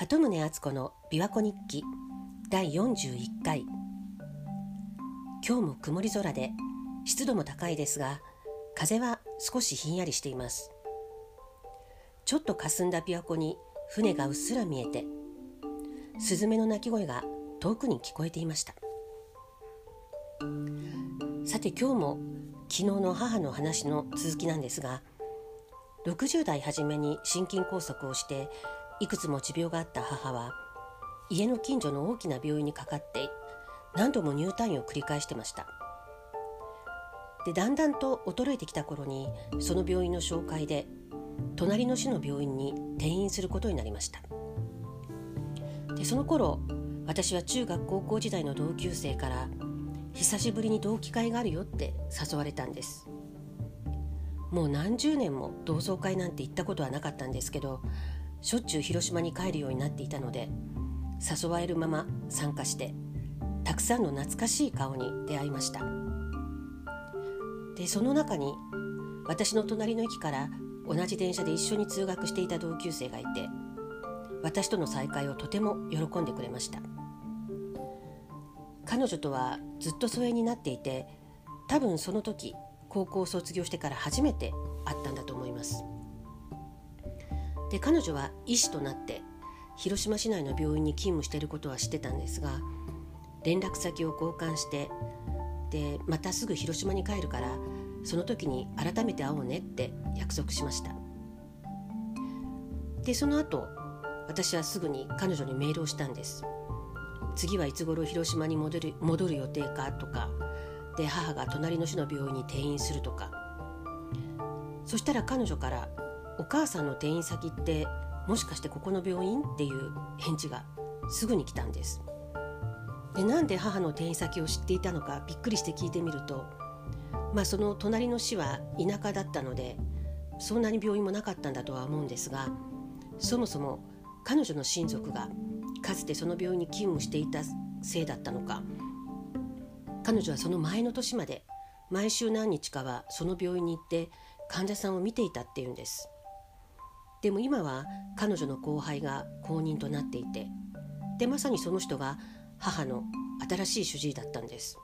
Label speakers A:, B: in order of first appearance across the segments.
A: 鳩宗敦子の琵琶湖日記第41回。今日も曇り空で湿度も高いですが風は少しひんやりしています。ちょっと霞んだ琵琶湖に船がうっすら見えてスズメの鳴き声が遠くに聞こえていました。さて今日も昨日の母の話の続きなんですが60代初めに心筋梗塞をしていくつも持病があった母は家の近所の大きな病院にかかって何度も入退院を繰り返してました。でだんだんと衰えてきた頃にその病院の紹介で隣の市の病院に転院することになりました。でその頃私は中学高校時代の同級生から久しぶりに同期会があるよって誘われたんです。もう何十年も同窓会なんて行ったことはなかったんですけどしょっちゅう広島に帰るようになっていたので誘われるまま参加してたくさんの懐かしい顔に出会いました。でその中に私の隣の駅から同じ電車で一緒に通学していた同級生がいて私との再会をとても喜んでくれました。彼女とはずっと疎遠になっていて多分その時高校を卒業してから初めて会ったんだと思います。で彼女は医師となって広島市内の病院に勤務していることは知ってたんですが連絡先を交換してでまたすぐ広島に帰るからその時に改めて会おうねって約束しました。でその後私はすぐに彼女にメールをしたんです。次はいつ頃広島に戻る戻る予定かとかで母が隣の市の病院に転院するとか。そしたら彼女から「お母さんの転院先ってもしかしてここの病院?」っていう返事がすぐに来たんですでなんで母の転院先を知っていたのかびっくりして聞いてみるとまあその隣の市は田舎だったのでそんなに病院もなかったんだとは思うんですがそもそも彼女の親族がかつてその病院に勤務していたせいだったのか彼女はその前の年まで毎週何日かはその病院に行って患者さんを見ていたっていうんですでも今は彼女の後輩が公認となっていてでまさにその人が母の新しい主治医だったんです。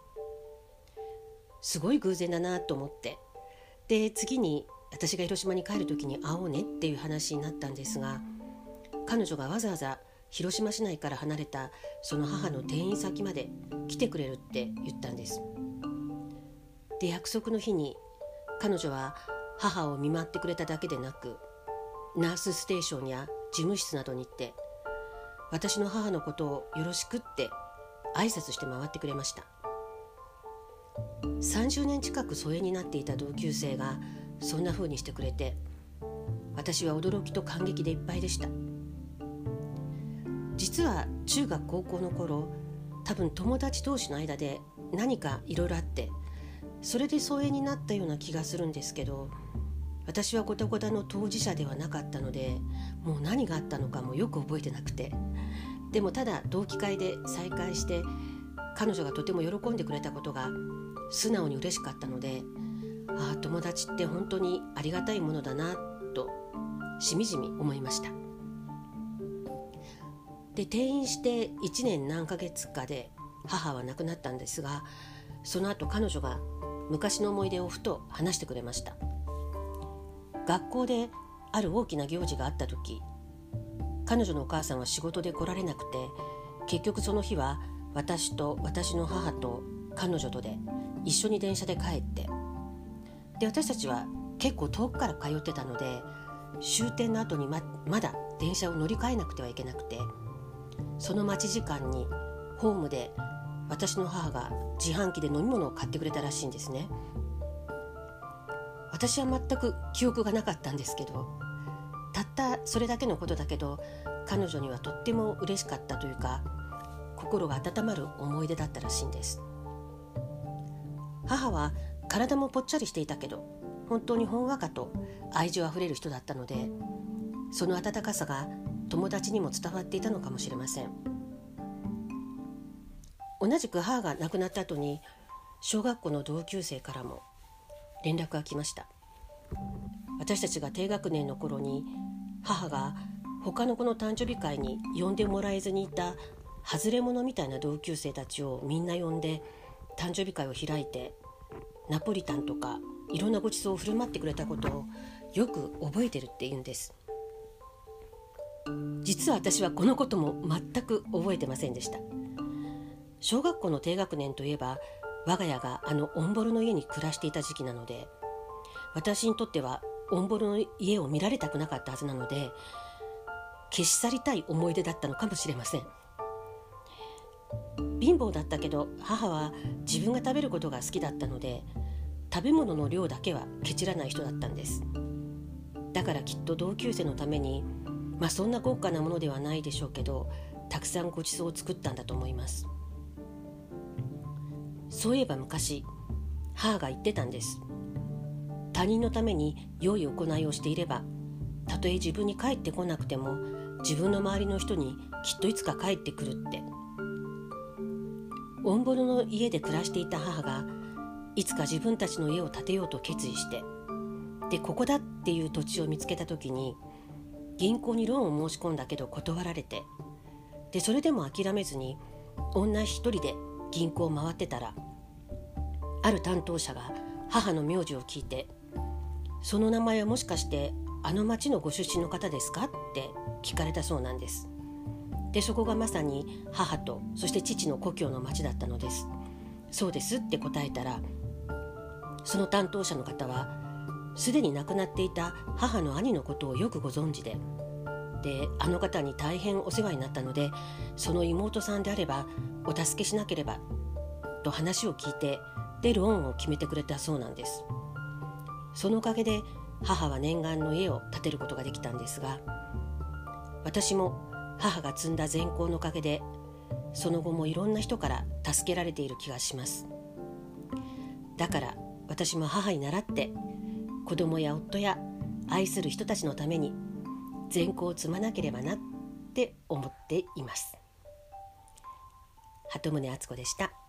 A: すごい偶然だなと思って。で次に私が広島に帰る時に会おうねっていう話になったんですが彼女がわざわざ広島市内から離れたその母の転院先まで来てくれるって言ったんです。で約束の日に彼女は母を見舞ってくれただけでなくナースステーションや事務室などに行って私の母のことをよろしくって挨拶して回ってくれました。30年近く疎遠になっていた同級生がそんな風にしてくれて私は驚きと感激でいっぱいでした。実は中学高校の頃多分友達同士の間で何かいろいろあってそれで疎遠になったような気がするんですけど私はゴタゴタの当事者ではなかったのでもう何があったのかもよく覚えてなくて。でもただ同期会で再会して彼女がとても喜んでくれたことが素直に嬉しかったのでああ友達って本当にありがたいものだなとしみじみ思いました。で転院して1年何ヶ月かで母は亡くなったんですがその後彼女が昔の思い出をふと話してくれました。学校である大きな行事があった時彼女のお母さんは仕事で来られなくて結局その日は私と私の母と彼女とで一緒に電車で帰ってで私たちは結構遠くから通ってたので終点の後にままだ電車を乗り換えなくてはいけなくてその待ち時間にホームで私の母が自販機で飲み物を買ってくれたらしいんですね。私は全く記憶がなかったんですけどたったそれだけのことだけど彼女にはとっても嬉しかったというか心が温まる思い出だったらしいんです。母は体もぽっちゃりしていたけど本当にほんわかと愛情あふれる人だったのでその温かさが友達にも伝わっていたのかもしれません。同じく母が亡くなった後に小学校の同級生からも連絡が来ました。私たちが低学年の頃に母が他の子の誕生日会に呼んでもらえずにいた外れ者みたいな同級生たちをみんな呼んで誕生日会を開いてナポリタンとかいろんなごちそうを振る舞ってくれたことをよく覚えてるって言うんです。実は私はこのことも全く覚えてませんでした。小学校の低学年といえば我が家があのオンボロの家に暮らしていた時期なので私にとってはオンボロの家を見られたくなかったはずなので消し去りたい思い出だったのかもしれません。貧乏だったけど母は自分が食べることが好きだったので食べ物の量だけはケチらない人だったんです。だからきっと同級生のためにまあそんな豪華なものではないでしょうけどたくさんごちそうを作ったんだと思います。そういえば昔母が言ってたんです。他人のために良い行いをしていればたとえ自分に帰ってこなくても自分の周りの人にきっといつか帰ってくるって。オンボロの家で暮らしていた母がいつか自分たちの家を建てようと決意してでここだっていう土地を見つけた時に銀行にローンを申し込んだけど断られてでそれでも諦めずに女一人で銀行を回ってたらある担当者が母の名字を聞いて「その名前はもしかしてあの町のご出身の方ですか?」って聞かれたそうなんです。でそこがまさに母とそして父の故郷の町だったのです。そうですって答えたらその担当者の方はすでに亡くなっていた母の兄のことをよくご存知でであの方に大変お世話になったのでその妹さんであればお助けしなければと話を聞いてでローンを決めてくれたそうなんです。そのおかげで母は念願の家を建てることができたんですが私も母が積んだ善行のおかげでその後もいろんな人から助けられている気がします。だから私も母に倣って子供や夫や愛する人たちのために善行を積まなければなって思っています鳩宗敦子でした。